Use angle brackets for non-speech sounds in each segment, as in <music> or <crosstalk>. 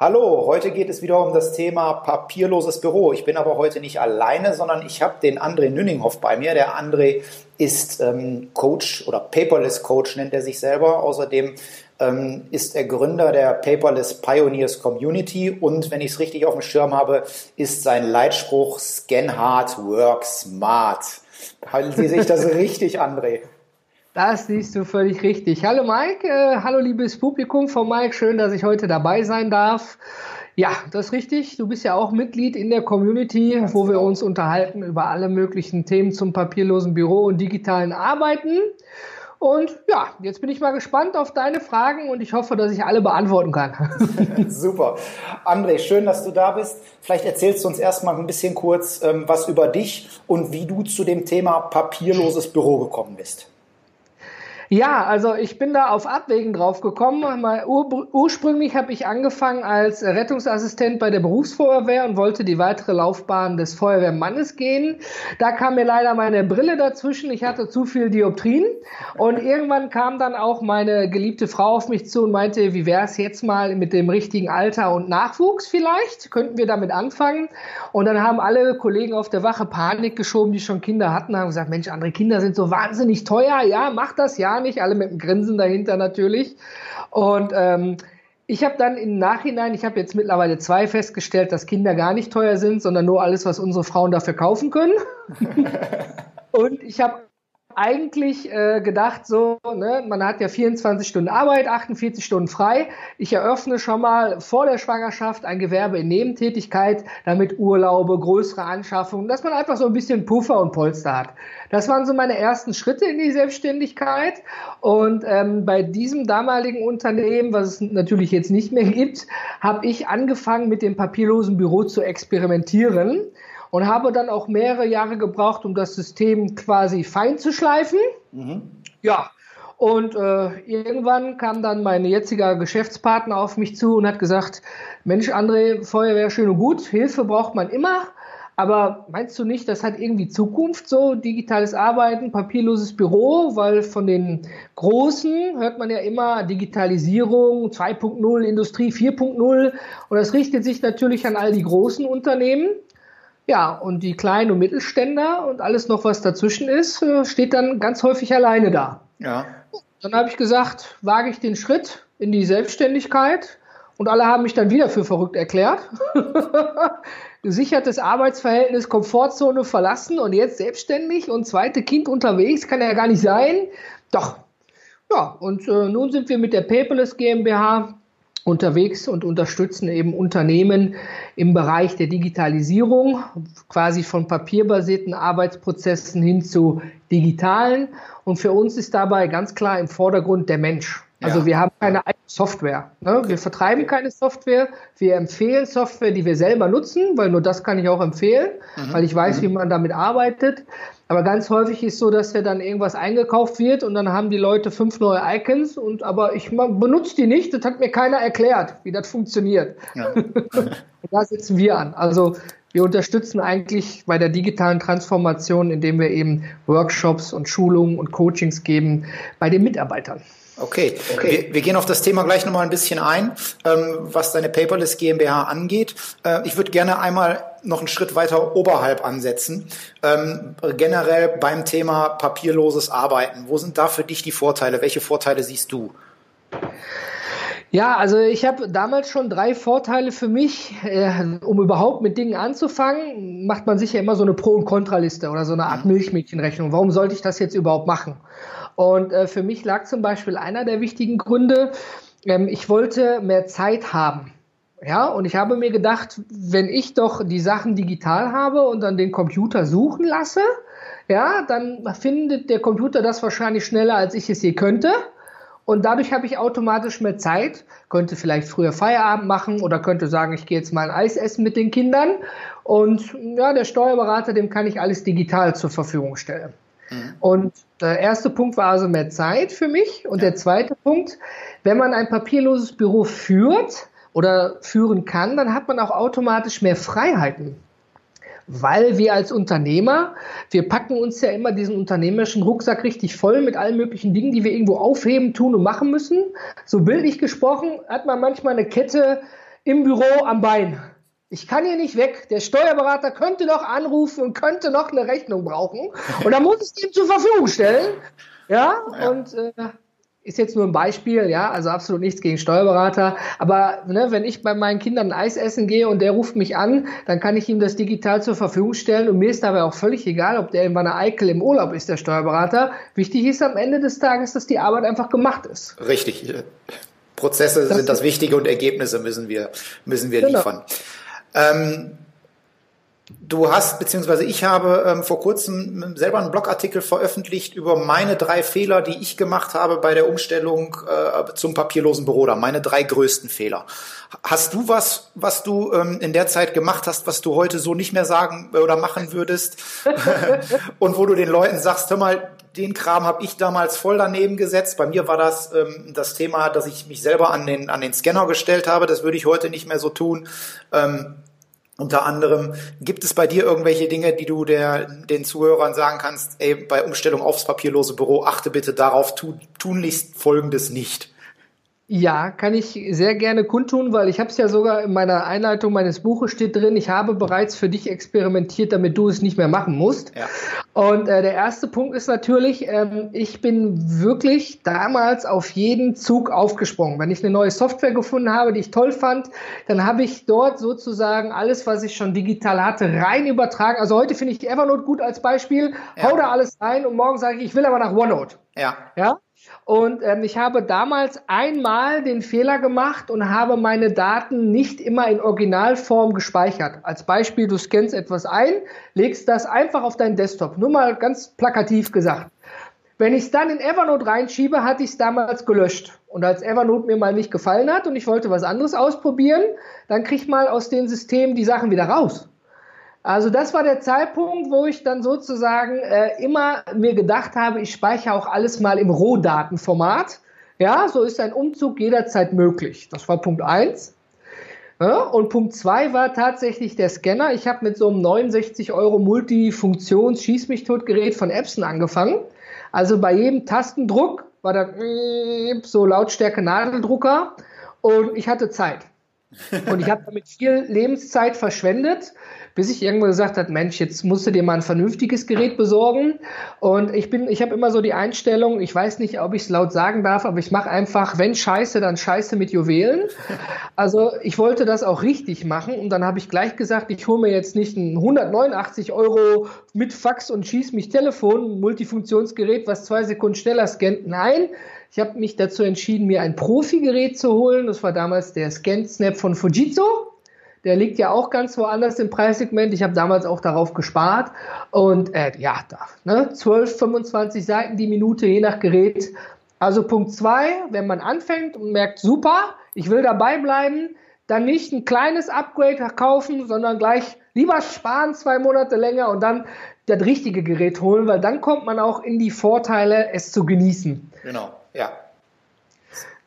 Hallo, heute geht es wieder um das Thema papierloses Büro. Ich bin aber heute nicht alleine, sondern ich habe den André Nünninghoff bei mir. Der André ist ähm, Coach oder Paperless Coach nennt er sich selber. Außerdem ähm, ist er Gründer der Paperless Pioneers Community und wenn ich es richtig auf dem Schirm habe, ist sein Leitspruch Scan Hard, Work Smart. Halten Sie sich das <laughs> richtig, André? Das siehst du völlig richtig. Hallo Mike, äh, hallo liebes Publikum von Mike, schön, dass ich heute dabei sein darf. Ja, das ist richtig. Du bist ja auch Mitglied in der Community, wo wir uns unterhalten über alle möglichen Themen zum papierlosen Büro und digitalen Arbeiten. Und ja, jetzt bin ich mal gespannt auf deine Fragen und ich hoffe, dass ich alle beantworten kann. <laughs> <laughs> Super. André, schön, dass du da bist. Vielleicht erzählst du uns erstmal ein bisschen kurz ähm, was über dich und wie du zu dem Thema papierloses Büro gekommen bist. Ja, also ich bin da auf Abwägen drauf gekommen. Ur ursprünglich habe ich angefangen als Rettungsassistent bei der Berufsfeuerwehr und wollte die weitere Laufbahn des Feuerwehrmannes gehen. Da kam mir leider meine Brille dazwischen. Ich hatte zu viel Dioptrien und irgendwann kam dann auch meine geliebte Frau auf mich zu und meinte, wie wäre es jetzt mal mit dem richtigen Alter und Nachwuchs vielleicht? Könnten wir damit anfangen? Und dann haben alle Kollegen auf der Wache Panik geschoben, die schon Kinder hatten, haben gesagt, Mensch, andere Kinder sind so wahnsinnig teuer. Ja, mach das, ja gar nicht, alle mit einem Grinsen dahinter natürlich. Und ähm, ich habe dann im Nachhinein, ich habe jetzt mittlerweile zwei festgestellt, dass Kinder gar nicht teuer sind, sondern nur alles, was unsere Frauen dafür kaufen können. <laughs> und ich habe eigentlich äh, gedacht, so, ne, man hat ja 24 Stunden Arbeit, 48 Stunden frei. Ich eröffne schon mal vor der Schwangerschaft ein Gewerbe in Nebentätigkeit, damit Urlaube, größere Anschaffungen, dass man einfach so ein bisschen Puffer und Polster hat. Das waren so meine ersten Schritte in die Selbstständigkeit. Und ähm, bei diesem damaligen Unternehmen, was es natürlich jetzt nicht mehr gibt, habe ich angefangen mit dem papierlosen Büro zu experimentieren und habe dann auch mehrere Jahre gebraucht, um das System quasi fein zu schleifen. Mhm. Ja. Und äh, irgendwann kam dann mein jetziger Geschäftspartner auf mich zu und hat gesagt, Mensch, André, Feuerwehr schön und gut, Hilfe braucht man immer. Aber meinst du nicht, das hat irgendwie Zukunft, so digitales Arbeiten, papierloses Büro? Weil von den Großen hört man ja immer Digitalisierung 2.0, Industrie 4.0. Und das richtet sich natürlich an all die großen Unternehmen. Ja, und die kleinen und Mittelständler und alles noch, was dazwischen ist, äh, steht dann ganz häufig alleine da. Ja. Dann habe ich gesagt, wage ich den Schritt in die Selbstständigkeit und alle haben mich dann wieder für verrückt erklärt. <laughs> Gesichertes Arbeitsverhältnis, Komfortzone verlassen und jetzt selbstständig und zweite Kind unterwegs, kann ja gar nicht sein. Doch. Ja, und äh, nun sind wir mit der Paperless GmbH unterwegs und unterstützen eben Unternehmen im Bereich der Digitalisierung, quasi von papierbasierten Arbeitsprozessen hin zu digitalen. Und für uns ist dabei ganz klar im Vordergrund der Mensch. Also ja. wir haben keine eigene Software. Ne? Wir vertreiben keine Software. Wir empfehlen Software, die wir selber nutzen, weil nur das kann ich auch empfehlen, mhm. weil ich weiß, mhm. wie man damit arbeitet. Aber ganz häufig ist so, dass ja dann irgendwas eingekauft wird und dann haben die Leute fünf neue Icons und aber ich benutze die nicht. Das hat mir keiner erklärt, wie das funktioniert. Ja. <laughs> da sitzen wir an. Also wir unterstützen eigentlich bei der digitalen Transformation, indem wir eben Workshops und Schulungen und Coachings geben bei den Mitarbeitern. Okay, okay. Wir, wir, gehen auf das Thema gleich nochmal ein bisschen ein, ähm, was deine Paperless GmbH angeht. Äh, ich würde gerne einmal noch einen Schritt weiter oberhalb ansetzen. Ähm, generell beim Thema papierloses Arbeiten. Wo sind da für dich die Vorteile? Welche Vorteile siehst du? Ja, also ich habe damals schon drei Vorteile für mich, äh, um überhaupt mit Dingen anzufangen. Macht man sich ja immer so eine Pro- und Kontraliste oder so eine Art mhm. Milchmädchenrechnung. Warum sollte ich das jetzt überhaupt machen? Und äh, für mich lag zum Beispiel einer der wichtigen Gründe, ähm, ich wollte mehr Zeit haben. Ja, und ich habe mir gedacht, wenn ich doch die Sachen digital habe und dann den Computer suchen lasse, ja, dann findet der Computer das wahrscheinlich schneller, als ich es je könnte. und dadurch habe ich automatisch mehr Zeit, könnte vielleicht früher Feierabend machen oder könnte sagen, ich gehe jetzt mal ein Eis essen mit den Kindern und ja, der Steuerberater, dem kann ich alles digital zur Verfügung stellen. Mhm. Und der erste Punkt war also mehr Zeit für mich und ja. der zweite Punkt, wenn man ein papierloses Büro führt oder führen kann, dann hat man auch automatisch mehr Freiheiten weil wir als Unternehmer, wir packen uns ja immer diesen unternehmerischen Rucksack richtig voll mit allen möglichen Dingen, die wir irgendwo aufheben, tun und machen müssen. So bildlich gesprochen hat man manchmal eine Kette im Büro am Bein. Ich kann hier nicht weg. Der Steuerberater könnte noch anrufen und könnte noch eine Rechnung brauchen. Und dann muss ich ihm zur Verfügung stellen. Ja, ja. und äh, ist jetzt nur ein Beispiel, ja, also absolut nichts gegen Steuerberater. Aber ne, wenn ich bei meinen Kindern Eis essen gehe und der ruft mich an, dann kann ich ihm das digital zur Verfügung stellen. Und mir ist dabei auch völlig egal, ob der in meiner Eikel im Urlaub ist, der Steuerberater. Wichtig ist am Ende des Tages, dass die Arbeit einfach gemacht ist. Richtig. Prozesse das sind das Wichtige und Ergebnisse müssen wir, müssen wir genau. liefern. Ähm, Du hast, beziehungsweise ich habe ähm, vor kurzem selber einen Blogartikel veröffentlicht über meine drei Fehler, die ich gemacht habe bei der Umstellung äh, zum papierlosen Büro, oder meine drei größten Fehler. Hast du was, was du ähm, in der Zeit gemacht hast, was du heute so nicht mehr sagen oder machen würdest? <laughs> <laughs> Und wo du den Leuten sagst, hör mal, den Kram habe ich damals voll daneben gesetzt. Bei mir war das ähm, das Thema, dass ich mich selber an den, an den Scanner gestellt habe. Das würde ich heute nicht mehr so tun. Ähm, unter anderem, gibt es bei dir irgendwelche Dinge, die du der, den Zuhörern sagen kannst, ey, bei Umstellung aufs papierlose Büro, achte bitte darauf, tu, tunlichst Folgendes nicht? Ja, kann ich sehr gerne kundtun, weil ich habe es ja sogar in meiner Einleitung meines Buches steht drin, ich habe bereits für dich experimentiert, damit du es nicht mehr machen musst. Ja. Und äh, der erste Punkt ist natürlich, ähm, ich bin wirklich damals auf jeden Zug aufgesprungen. Wenn ich eine neue Software gefunden habe, die ich toll fand, dann habe ich dort sozusagen alles, was ich schon digital hatte, rein übertragen. Also heute finde ich die Evernote gut als Beispiel, ja. hau da alles rein und morgen sage ich, ich will aber nach OneNote. Ja. Ja. Und ähm, ich habe damals einmal den Fehler gemacht und habe meine Daten nicht immer in Originalform gespeichert. Als Beispiel, du scannst etwas ein, legst das einfach auf deinen Desktop. Nur mal ganz plakativ gesagt. Wenn ich es dann in Evernote reinschiebe, hatte ich es damals gelöscht. Und als Evernote mir mal nicht gefallen hat und ich wollte was anderes ausprobieren, dann krieg ich mal aus den Systemen die Sachen wieder raus. Also das war der Zeitpunkt, wo ich dann sozusagen äh, immer mir gedacht habe, ich speichere auch alles mal im Rohdatenformat. Ja, so ist ein Umzug jederzeit möglich. Das war Punkt eins. Ja, und Punkt zwei war tatsächlich der Scanner. Ich habe mit so einem 69 Euro Multifunktions Schieß mich tot Gerät von Epson angefangen. Also bei jedem Tastendruck war da so Lautstärke Nadeldrucker und ich hatte Zeit. Und ich habe damit viel Lebenszeit verschwendet bis ich irgendwann gesagt habe, Mensch, jetzt musst du dir mal ein vernünftiges Gerät besorgen. Und ich bin, ich habe immer so die Einstellung, ich weiß nicht, ob ich es laut sagen darf, aber ich mache einfach, wenn Scheiße, dann Scheiße mit Juwelen. Also ich wollte das auch richtig machen und dann habe ich gleich gesagt, ich hole mir jetzt nicht ein 189 Euro mit Fax und schieß mich Telefon, Multifunktionsgerät, was zwei Sekunden schneller scannt. Nein, ich habe mich dazu entschieden, mir ein Profi-Gerät zu holen. Das war damals der ScanSnap von Fujitsu. Der liegt ja auch ganz woanders im Preissegment. Ich habe damals auch darauf gespart. Und äh, ja, da, ne, 12, 25 Seiten die Minute, je nach Gerät. Also Punkt zwei, wenn man anfängt und merkt, super, ich will dabei bleiben, dann nicht ein kleines Upgrade kaufen, sondern gleich lieber sparen zwei Monate länger und dann das richtige Gerät holen, weil dann kommt man auch in die Vorteile, es zu genießen. Genau, ja.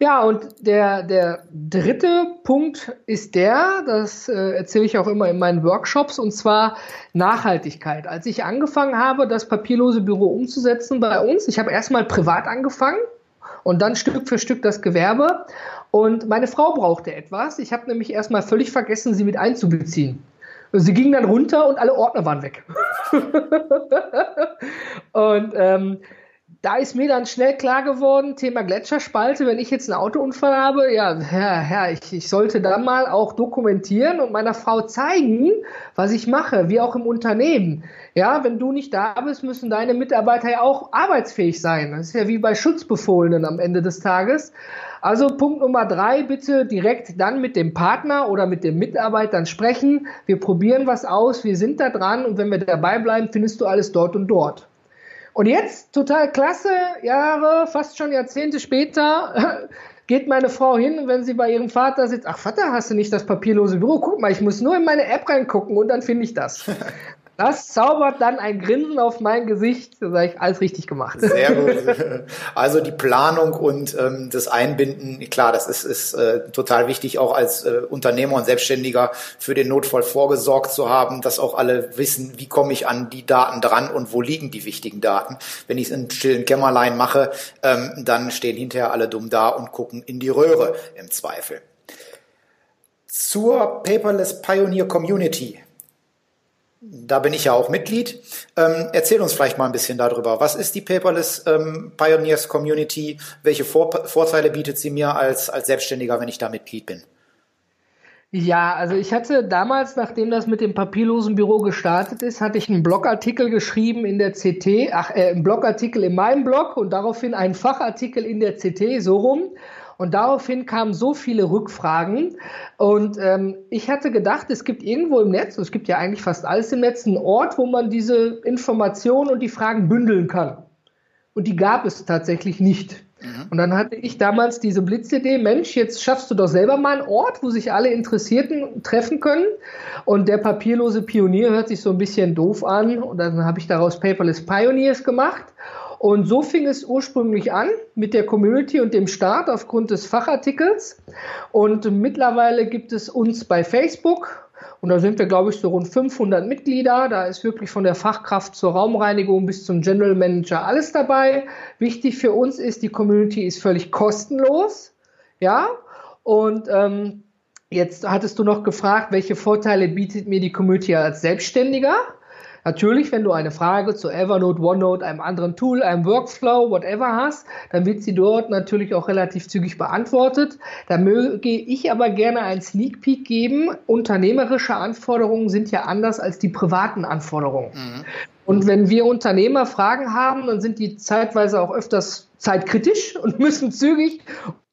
Ja, und der, der dritte Punkt ist der, das äh, erzähle ich auch immer in meinen Workshops, und zwar Nachhaltigkeit. Als ich angefangen habe, das papierlose Büro umzusetzen bei uns, ich habe erstmal privat angefangen und dann Stück für Stück das Gewerbe. Und meine Frau brauchte etwas. Ich habe nämlich erstmal völlig vergessen, sie mit einzubeziehen. Sie ging dann runter und alle Ordner waren weg. <laughs> und ähm, da ist mir dann schnell klar geworden, Thema Gletscherspalte, wenn ich jetzt einen Autounfall habe, ja, ja, ja ich, ich sollte dann mal auch dokumentieren und meiner Frau zeigen, was ich mache, wie auch im Unternehmen. Ja, wenn du nicht da bist, müssen deine Mitarbeiter ja auch arbeitsfähig sein. Das ist ja wie bei Schutzbefohlenen am Ende des Tages. Also Punkt Nummer drei, bitte direkt dann mit dem Partner oder mit dem Mitarbeitern sprechen. Wir probieren was aus, wir sind da dran und wenn wir dabei bleiben, findest du alles dort und dort. Und jetzt, total klasse, Jahre, fast schon Jahrzehnte später, <laughs> geht meine Frau hin wenn sie bei ihrem Vater sitzt, ach Vater, hast du nicht das papierlose Büro? Guck mal, ich muss nur in meine App reingucken und dann finde ich das. Das zaubert dann ein Grinsen auf mein Gesicht. Da sage ich, alles richtig gemacht. Sehr gut. <laughs> Also die Planung und ähm, das Einbinden, klar, das ist, ist äh, total wichtig, auch als äh, Unternehmer und Selbstständiger für den Notfall vorgesorgt zu haben, dass auch alle wissen, wie komme ich an die Daten dran und wo liegen die wichtigen Daten. Wenn ich es in stillen Kämmerlein mache, ähm, dann stehen hinterher alle dumm da und gucken in die Röhre im Zweifel. Zur Paperless Pioneer Community da bin ich ja auch Mitglied. Ähm, erzähl uns vielleicht mal ein bisschen darüber. Was ist die Paperless ähm, Pioneers Community? Welche Vor Vorteile bietet sie mir als, als Selbstständiger, wenn ich da Mitglied bin? Ja, also ich hatte damals, nachdem das mit dem papierlosen Büro gestartet ist, hatte ich einen Blogartikel geschrieben in der CT, ach, äh, einen Blogartikel in meinem Blog und daraufhin einen Fachartikel in der CT, so rum. Und daraufhin kamen so viele Rückfragen. Und ähm, ich hatte gedacht, es gibt irgendwo im Netz, es gibt ja eigentlich fast alles im Netz, einen Ort, wo man diese Informationen und die Fragen bündeln kann. Und die gab es tatsächlich nicht. Mhm. Und dann hatte ich damals diese Blitzidee, Mensch, jetzt schaffst du doch selber mal einen Ort, wo sich alle Interessierten treffen können. Und der papierlose Pionier hört sich so ein bisschen doof an. Und dann habe ich daraus Paperless Pioneers gemacht. Und so fing es ursprünglich an mit der Community und dem Start aufgrund des Fachartikels. Und mittlerweile gibt es uns bei Facebook. Und da sind wir, glaube ich, so rund 500 Mitglieder. Da ist wirklich von der Fachkraft zur Raumreinigung bis zum General Manager alles dabei. Wichtig für uns ist, die Community ist völlig kostenlos. Ja. Und ähm, jetzt hattest du noch gefragt, welche Vorteile bietet mir die Community als Selbstständiger? Natürlich, wenn du eine Frage zu Evernote, OneNote, einem anderen Tool, einem Workflow, whatever hast, dann wird sie dort natürlich auch relativ zügig beantwortet. Da möge ich aber gerne einen Sneak Peek geben. Unternehmerische Anforderungen sind ja anders als die privaten Anforderungen. Mhm. Und wenn wir Unternehmer Fragen haben, dann sind die zeitweise auch öfters zeitkritisch und <laughs> müssen zügig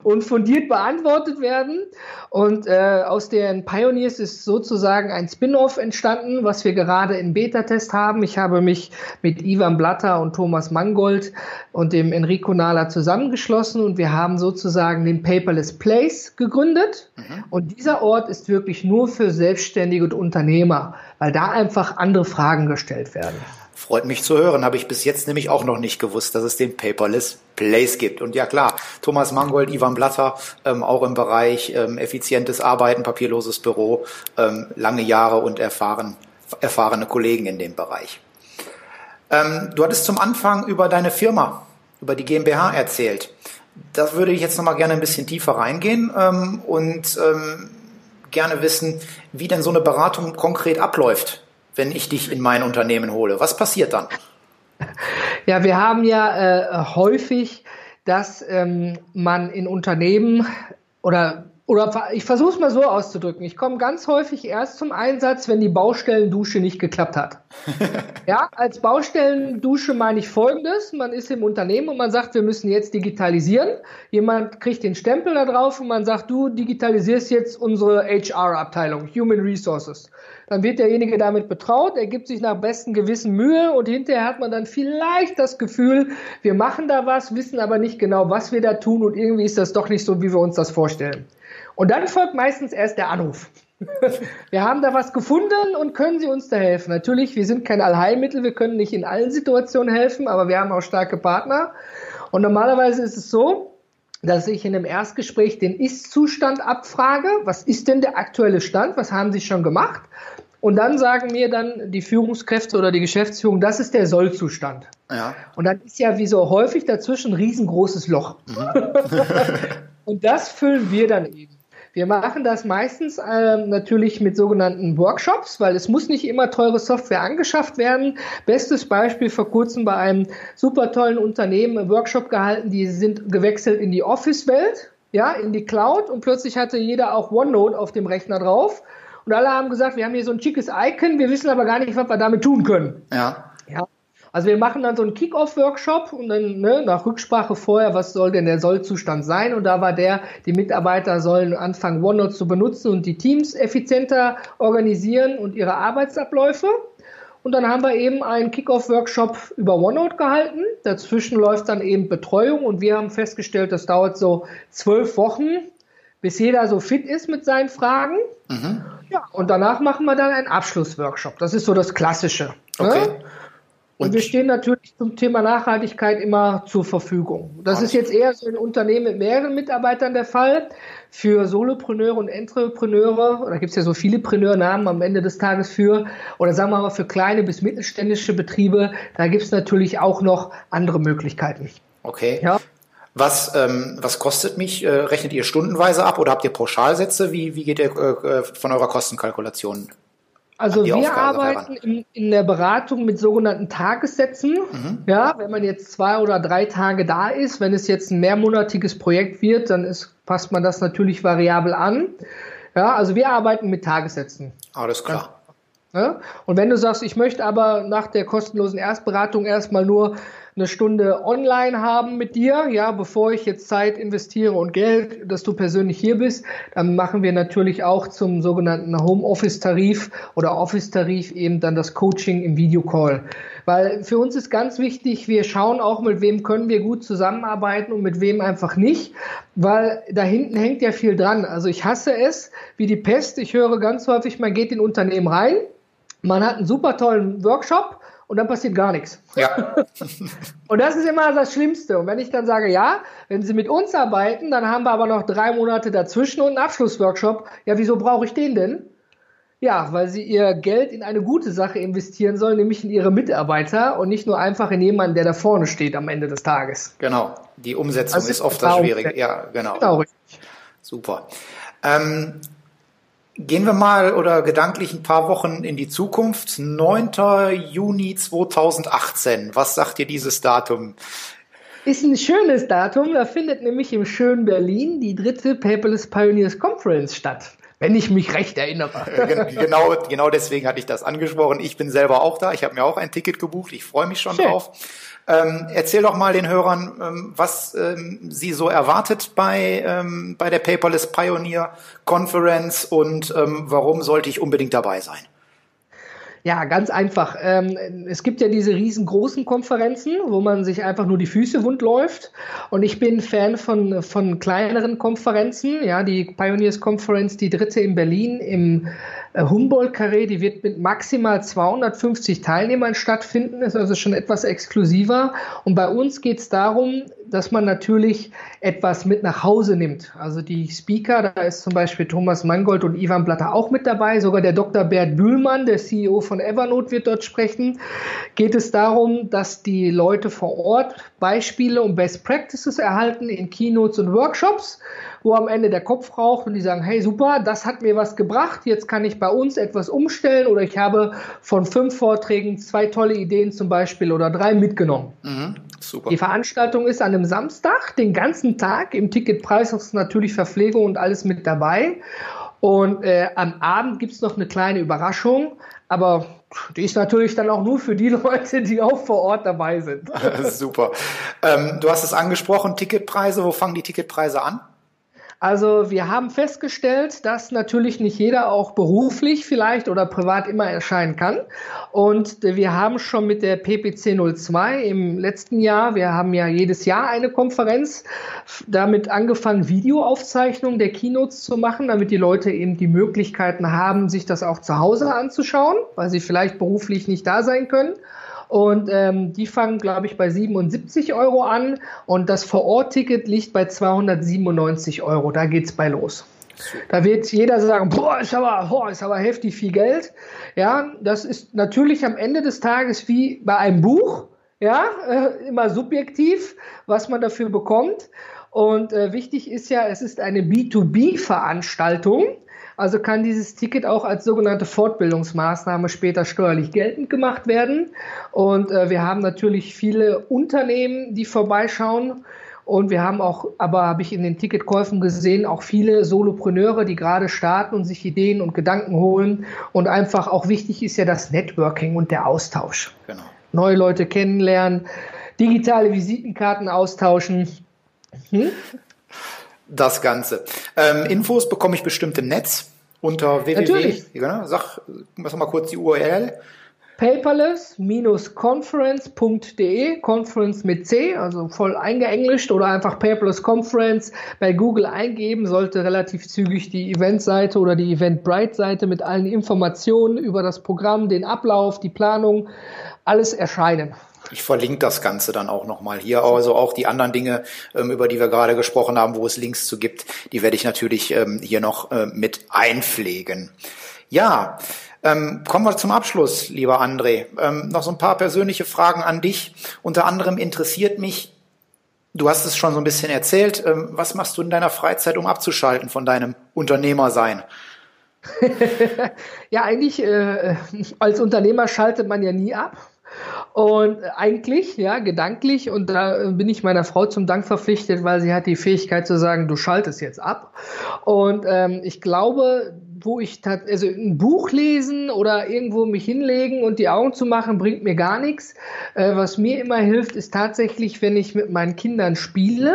und fundiert beantwortet werden. Und äh, aus den Pioneers ist sozusagen ein Spin-off entstanden, was wir gerade im Beta-Test haben. Ich habe mich mit Ivan Blatter und Thomas Mangold und dem Enrico Nala zusammengeschlossen und wir haben sozusagen den Paperless Place gegründet. Mhm. Und dieser Ort ist wirklich nur für Selbstständige und Unternehmer, weil da einfach andere Fragen gestellt werden. Freut mich zu hören. Habe ich bis jetzt nämlich auch noch nicht gewusst, dass es den Paperless Place gibt. Und ja klar, Thomas Mangold, Ivan Blatter, ähm, auch im Bereich ähm, effizientes Arbeiten, papierloses Büro, ähm, lange Jahre und erfahren, erfahrene Kollegen in dem Bereich. Ähm, du hattest zum Anfang über deine Firma, über die GmbH erzählt. Da würde ich jetzt nochmal gerne ein bisschen tiefer reingehen ähm, und ähm, gerne wissen, wie denn so eine Beratung konkret abläuft wenn ich dich in mein Unternehmen hole? Was passiert dann? Ja, wir haben ja äh, häufig, dass ähm, man in Unternehmen oder oder ich versuche es mal so auszudrücken. Ich komme ganz häufig erst zum Einsatz, wenn die Baustellendusche nicht geklappt hat. <laughs> ja, als Baustellendusche meine ich Folgendes. Man ist im Unternehmen und man sagt, wir müssen jetzt digitalisieren. Jemand kriegt den Stempel da drauf und man sagt, du digitalisierst jetzt unsere HR-Abteilung, Human Resources. Dann wird derjenige damit betraut, er gibt sich nach bestem Gewissen Mühe und hinterher hat man dann vielleicht das Gefühl, wir machen da was, wissen aber nicht genau, was wir da tun und irgendwie ist das doch nicht so, wie wir uns das vorstellen. Und dann folgt meistens erst der Anruf. <laughs> Wir haben da was gefunden und können Sie uns da helfen? Natürlich, wir sind kein Allheilmittel, wir können nicht in allen Situationen helfen, aber wir haben auch starke Partner. Und normalerweise ist es so, dass ich in einem Erstgespräch den Ist-Zustand abfrage. Was ist denn der aktuelle Stand? Was haben Sie schon gemacht? Und dann sagen mir dann die Führungskräfte oder die Geschäftsführung, das ist der Sollzustand. Ja. Und dann ist ja wie so häufig dazwischen ein riesengroßes Loch. Mhm. <laughs> und das füllen wir dann eben. Wir machen das meistens äh, natürlich mit sogenannten Workshops, weil es muss nicht immer teure Software angeschafft werden. Bestes Beispiel vor kurzem bei einem super tollen Unternehmen einen Workshop gehalten, die sind gewechselt in die Office-Welt, ja, in die Cloud und plötzlich hatte jeder auch OneNote auf dem Rechner drauf. Und alle haben gesagt, wir haben hier so ein schickes Icon, wir wissen aber gar nicht, was wir damit tun können. Ja. Also wir machen dann so einen Kick-Off-Workshop und dann ne, nach Rücksprache vorher, was soll denn der Sollzustand sein? Und da war der, die Mitarbeiter sollen anfangen, OneNote zu benutzen und die Teams effizienter organisieren und ihre Arbeitsabläufe. Und dann haben wir eben einen Kickoff-Workshop über OneNote gehalten. Dazwischen läuft dann eben Betreuung und wir haben festgestellt, das dauert so zwölf Wochen, bis jeder so fit ist mit seinen Fragen. Mhm. Ja, und danach machen wir dann einen Abschlussworkshop. Das ist so das Klassische. Ne? Okay. Ne? Und, und, wir stehen natürlich zum Thema Nachhaltigkeit immer zur Verfügung. Das ist jetzt eher so ein Unternehmen mit mehreren Mitarbeitern der Fall. Für Solopreneure und Entrepreneure, da gibt es ja so viele Preneurnamen am Ende des Tages für, oder sagen wir mal für kleine bis mittelständische Betriebe, da gibt es natürlich auch noch andere Möglichkeiten. Okay. Ja. Was, ähm, was kostet mich? Äh, rechnet ihr stundenweise ab oder habt ihr Pauschalsätze? Wie, wie geht ihr äh, äh von eurer Kostenkalkulation? Also wir Aufgabe arbeiten in, in, der Beratung mit sogenannten Tagessätzen. Mhm. Ja, wenn man jetzt zwei oder drei Tage da ist, wenn es jetzt ein mehrmonatiges Projekt wird, dann ist, passt man das natürlich variabel an. Ja, also wir arbeiten mit Tagessätzen. Alles klar. Ja? Und wenn du sagst, ich möchte aber nach der kostenlosen Erstberatung erstmal nur eine Stunde online haben mit dir, ja, bevor ich jetzt Zeit investiere und Geld, dass du persönlich hier bist, dann machen wir natürlich auch zum sogenannten Homeoffice-Tarif oder Office-Tarif eben dann das Coaching im Videocall. Weil für uns ist ganz wichtig, wir schauen auch, mit wem können wir gut zusammenarbeiten und mit wem einfach nicht, weil da hinten hängt ja viel dran. Also ich hasse es wie die Pest. Ich höre ganz häufig, man geht in Unternehmen rein, man hat einen super tollen Workshop und dann passiert gar nichts. Ja. <laughs> und das ist immer das Schlimmste. Und wenn ich dann sage, ja, wenn Sie mit uns arbeiten, dann haben wir aber noch drei Monate dazwischen und einen Abschlussworkshop. Ja, wieso brauche ich den denn? Ja, weil Sie Ihr Geld in eine gute Sache investieren sollen, nämlich in Ihre Mitarbeiter und nicht nur einfach in jemanden, der da vorne steht am Ende des Tages. Genau. Die Umsetzung also ist oft das Schwierige. Ja, genau. Genau, richtig. Super. Ähm, Gehen wir mal oder gedanklich ein paar Wochen in die Zukunft. 9. Juni 2018. Was sagt dir dieses Datum? Ist ein schönes Datum. Da findet nämlich im schönen Berlin die dritte Paperless Pioneers Conference statt. Wenn ich mich recht erinnere. genau, genau deswegen hatte ich das angesprochen. Ich bin selber auch da. Ich habe mir auch ein Ticket gebucht. Ich freue mich schon Schön. drauf. Ähm, erzähl doch mal den Hörern, ähm, was ähm, sie so erwartet bei, ähm, bei der Paperless Pioneer Conference und ähm, warum sollte ich unbedingt dabei sein? Ja, ganz einfach. Ähm, es gibt ja diese riesengroßen Konferenzen, wo man sich einfach nur die Füße wund läuft. Und ich bin Fan von, von kleineren Konferenzen. Ja, die Pioneers Conference, die dritte in Berlin im äh, Humboldt-Carré, die wird mit maximal 250 Teilnehmern stattfinden, ist also schon etwas exklusiver. Und bei uns geht es darum, dass man natürlich etwas mit nach Hause nimmt. Also die Speaker, da ist zum Beispiel Thomas Mangold und Ivan Blatter auch mit dabei, sogar der Dr. Bert Bühlmann, der CEO von Evernote, wird dort sprechen. Geht es darum, dass die Leute vor Ort Beispiele und Best Practices erhalten in Keynotes und Workshops wo am Ende der Kopf raucht und die sagen, hey super, das hat mir was gebracht, jetzt kann ich bei uns etwas umstellen oder ich habe von fünf Vorträgen zwei tolle Ideen zum Beispiel oder drei mitgenommen. Mhm, super. Die Veranstaltung ist an einem Samstag, den ganzen Tag. Im Ticketpreis ist natürlich Verpflegung und alles mit dabei. Und äh, am Abend gibt es noch eine kleine Überraschung, aber die ist natürlich dann auch nur für die <laughs> Leute, die auch vor Ort dabei sind. <laughs> Super. Ähm, du hast es angesprochen, Ticketpreise. Wo fangen die Ticketpreise an? Also wir haben festgestellt, dass natürlich nicht jeder auch beruflich vielleicht oder privat immer erscheinen kann. Und wir haben schon mit der PPC 02 im letzten Jahr, wir haben ja jedes Jahr eine Konferenz, damit angefangen, Videoaufzeichnungen der Keynotes zu machen, damit die Leute eben die Möglichkeiten haben, sich das auch zu Hause anzuschauen, weil sie vielleicht beruflich nicht da sein können. Und ähm, die fangen, glaube ich, bei 77 Euro an und das Vor-Ort-Ticket liegt bei 297 Euro. Da geht's bei los. Da wird jeder sagen, boah, ist aber, boah, ist aber heftig viel Geld. Ja, das ist natürlich am Ende des Tages wie bei einem Buch. Ja, äh, immer subjektiv, was man dafür bekommt. Und äh, wichtig ist ja, es ist eine B2B-Veranstaltung. Also kann dieses Ticket auch als sogenannte Fortbildungsmaßnahme später steuerlich geltend gemacht werden. Und äh, wir haben natürlich viele Unternehmen, die vorbeischauen. Und wir haben auch, aber habe ich in den Ticketkäufen gesehen, auch viele Solopreneure, die gerade starten und sich Ideen und Gedanken holen. Und einfach auch wichtig ist ja das Networking und der Austausch. Genau. Neue Leute kennenlernen, digitale Visitenkarten austauschen. Hm? Das Ganze. Ähm, Infos bekomme ich bestimmt im Netz unter www. Natürlich. Genau, sag, sag mal kurz die URL. paperless-conference.de, Conference mit C, also voll eingeenglischt oder einfach Paperless Conference bei Google eingeben, sollte relativ zügig die Eventseite oder die Eventbrite-Seite mit allen Informationen über das Programm, den Ablauf, die Planung, alles erscheinen. Ich verlinke das Ganze dann auch nochmal hier. Also auch die anderen Dinge, ähm, über die wir gerade gesprochen haben, wo es Links zu gibt, die werde ich natürlich ähm, hier noch äh, mit einpflegen. Ja, ähm, kommen wir zum Abschluss, lieber André. Noch so ein paar persönliche Fragen an dich. Unter anderem interessiert mich, du hast es schon so ein bisschen erzählt, was machst du in deiner Freizeit, um abzuschalten von deinem Unternehmersein? <laughs> ja, eigentlich äh, als Unternehmer schaltet man ja nie ab. Und eigentlich, ja, gedanklich, und da bin ich meiner Frau zum Dank verpflichtet, weil sie hat die Fähigkeit zu sagen, du schaltest jetzt ab. Und ähm, ich glaube, wo ich also ein Buch lesen oder irgendwo mich hinlegen und die Augen zu machen, bringt mir gar nichts. Äh, was mir immer hilft, ist tatsächlich, wenn ich mit meinen Kindern spiele,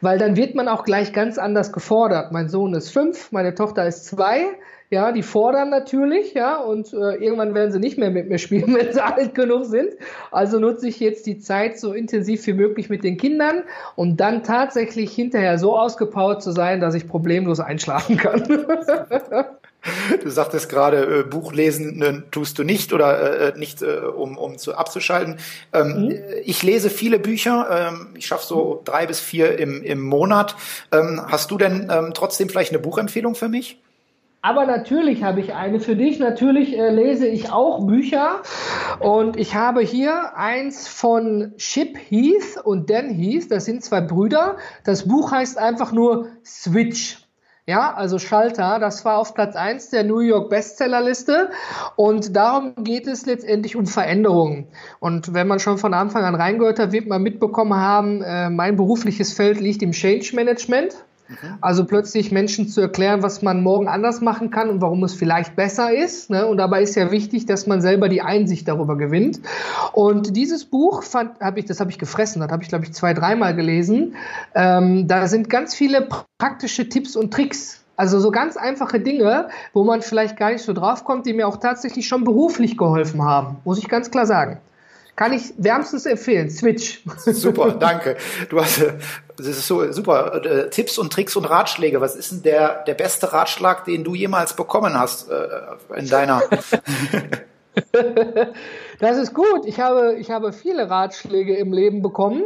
weil dann wird man auch gleich ganz anders gefordert. Mein Sohn ist fünf, meine Tochter ist zwei. Ja, die fordern natürlich, ja, und äh, irgendwann werden sie nicht mehr mit mir spielen, <laughs> wenn sie alt genug sind. Also nutze ich jetzt die Zeit so intensiv wie möglich mit den Kindern und dann tatsächlich hinterher so ausgepowert zu sein, dass ich problemlos einschlafen kann. <laughs> Du sagtest gerade, äh, Buch lesen äh, tust du nicht oder äh, nicht, äh, um, um zu abzuschalten. Ähm, mhm. Ich lese viele Bücher. Ähm, ich schaffe so drei bis vier im, im Monat. Ähm, hast du denn ähm, trotzdem vielleicht eine Buchempfehlung für mich? Aber natürlich habe ich eine für dich. Natürlich äh, lese ich auch Bücher. Und ich habe hier eins von Chip Heath und Dan Heath. Das sind zwei Brüder. Das Buch heißt einfach nur Switch. Ja, also Schalter, das war auf Platz 1 der New York Bestsellerliste und darum geht es letztendlich um Veränderungen. Und wenn man schon von Anfang an reingehört hat, wird man mitbekommen haben, äh, mein berufliches Feld liegt im Change Management. Mhm. Also plötzlich Menschen zu erklären, was man morgen anders machen kann und warum es vielleicht besser ist. Ne? Und dabei ist ja wichtig, dass man selber die Einsicht darüber gewinnt. Und dieses Buch fand, habe ich, das habe ich gefressen, das habe ich glaube ich zwei, dreimal gelesen. Ähm, da sind ganz viele praktische Tipps und Tricks also so ganz einfache Dinge, wo man vielleicht gar nicht so drauf kommt, die mir auch tatsächlich schon beruflich geholfen haben, muss ich ganz klar sagen. Kann ich wärmstens empfehlen. Switch. <laughs> Super, danke. Du hast, äh, das ist so super. Äh, Tipps und Tricks und Ratschläge. Was ist denn der, der beste Ratschlag, den du jemals bekommen hast äh, in deiner? <laughs> das ist gut. Ich habe, ich habe viele Ratschläge im Leben bekommen.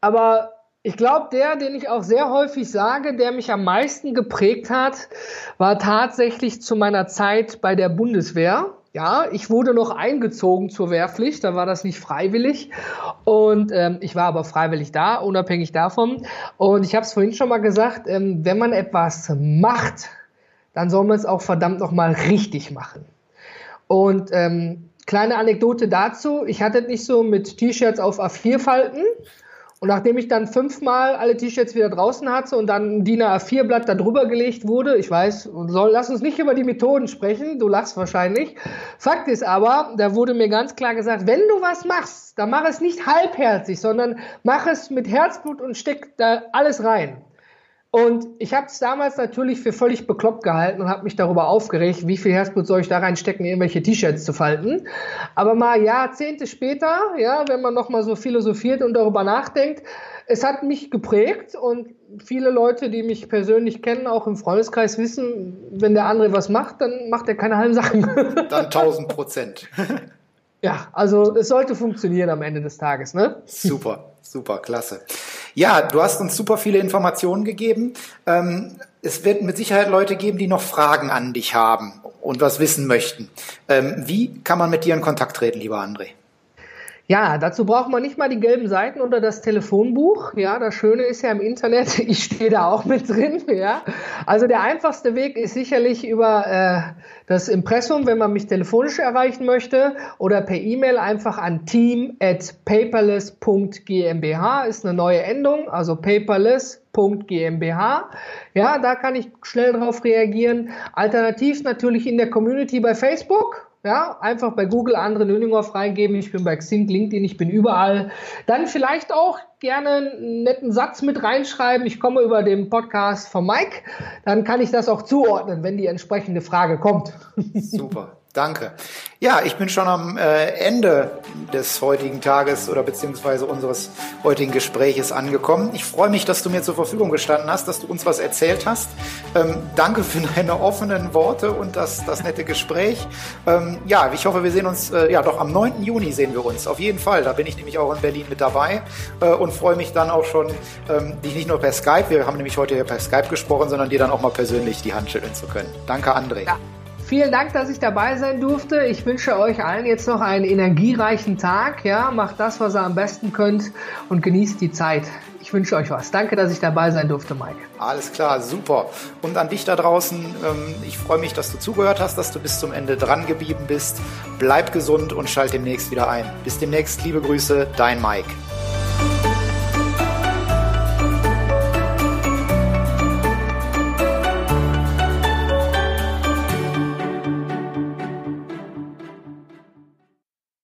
Aber ich glaube, der, den ich auch sehr häufig sage, der mich am meisten geprägt hat, war tatsächlich zu meiner Zeit bei der Bundeswehr. Ja, ich wurde noch eingezogen zur Wehrpflicht, da war das nicht freiwillig. Und ähm, ich war aber freiwillig da, unabhängig davon. Und ich habe es vorhin schon mal gesagt, ähm, wenn man etwas macht, dann soll man es auch verdammt nochmal richtig machen. Und ähm, kleine Anekdote dazu, ich hatte nicht so mit T-Shirts auf A4 falten, und nachdem ich dann fünfmal alle T-Shirts wieder draußen hatte und dann ein DIN A4-Blatt da drüber gelegt wurde, ich weiß, soll, lass uns nicht über die Methoden sprechen, du lachst wahrscheinlich. Fakt ist aber, da wurde mir ganz klar gesagt, wenn du was machst, dann mach es nicht halbherzig, sondern mach es mit Herzblut und steck da alles rein. Und ich habe es damals natürlich für völlig bekloppt gehalten und habe mich darüber aufgeregt, wie viel Herzblut soll ich da reinstecken, irgendwelche T-Shirts zu falten. Aber mal Jahrzehnte später, ja, wenn man nochmal so philosophiert und darüber nachdenkt, es hat mich geprägt und viele Leute, die mich persönlich kennen, auch im Freundeskreis wissen, wenn der andere was macht, dann macht er keine halben Sachen. <laughs> Dann 1000 Prozent. Ja, also es sollte funktionieren am Ende des Tages, ne? Super, super, klasse. Ja, du hast uns super viele Informationen gegeben. Ähm, es wird mit Sicherheit Leute geben, die noch Fragen an dich haben und was wissen möchten. Ähm, wie kann man mit dir in Kontakt treten, lieber André? Ja, dazu braucht man nicht mal die gelben Seiten oder das Telefonbuch. Ja, das Schöne ist ja im Internet, <laughs> ich stehe da auch mit drin. Ja, also der einfachste Weg ist sicherlich über äh, das Impressum, wenn man mich telefonisch erreichen möchte, oder per E-Mail einfach an team at paperless.gmbh ist eine neue Endung, also paperless.gmbh. Ja, da kann ich schnell drauf reagieren. Alternativ natürlich in der Community bei Facebook. Ja, einfach bei Google andere Nöninghoff reingeben. Ich bin bei Xing, LinkedIn, ich bin überall. Dann vielleicht auch gerne einen netten Satz mit reinschreiben. Ich komme über den Podcast von Mike. Dann kann ich das auch zuordnen, wenn die entsprechende Frage kommt. <laughs> Super. Danke. Ja, ich bin schon am äh, Ende des heutigen Tages oder beziehungsweise unseres heutigen Gespräches angekommen. Ich freue mich, dass du mir zur Verfügung gestanden hast, dass du uns was erzählt hast. Ähm, danke für deine offenen Worte und das, das nette Gespräch. Ähm, ja, ich hoffe, wir sehen uns, äh, ja doch, am 9. Juni sehen wir uns. Auf jeden Fall. Da bin ich nämlich auch in Berlin mit dabei äh, und freue mich dann auch schon, ähm, dich nicht nur per Skype, wir haben nämlich heute hier per Skype gesprochen, sondern dir dann auch mal persönlich die Hand schütteln zu können. Danke, André. Ja. Vielen Dank, dass ich dabei sein durfte. Ich wünsche euch allen jetzt noch einen energiereichen Tag. Ja, macht das, was ihr am besten könnt und genießt die Zeit. Ich wünsche euch was. Danke, dass ich dabei sein durfte, Mike. Alles klar, super. Und an dich da draußen, ähm, ich freue mich, dass du zugehört hast, dass du bis zum Ende dran geblieben bist. Bleib gesund und schalt demnächst wieder ein. Bis demnächst, liebe Grüße, dein Mike.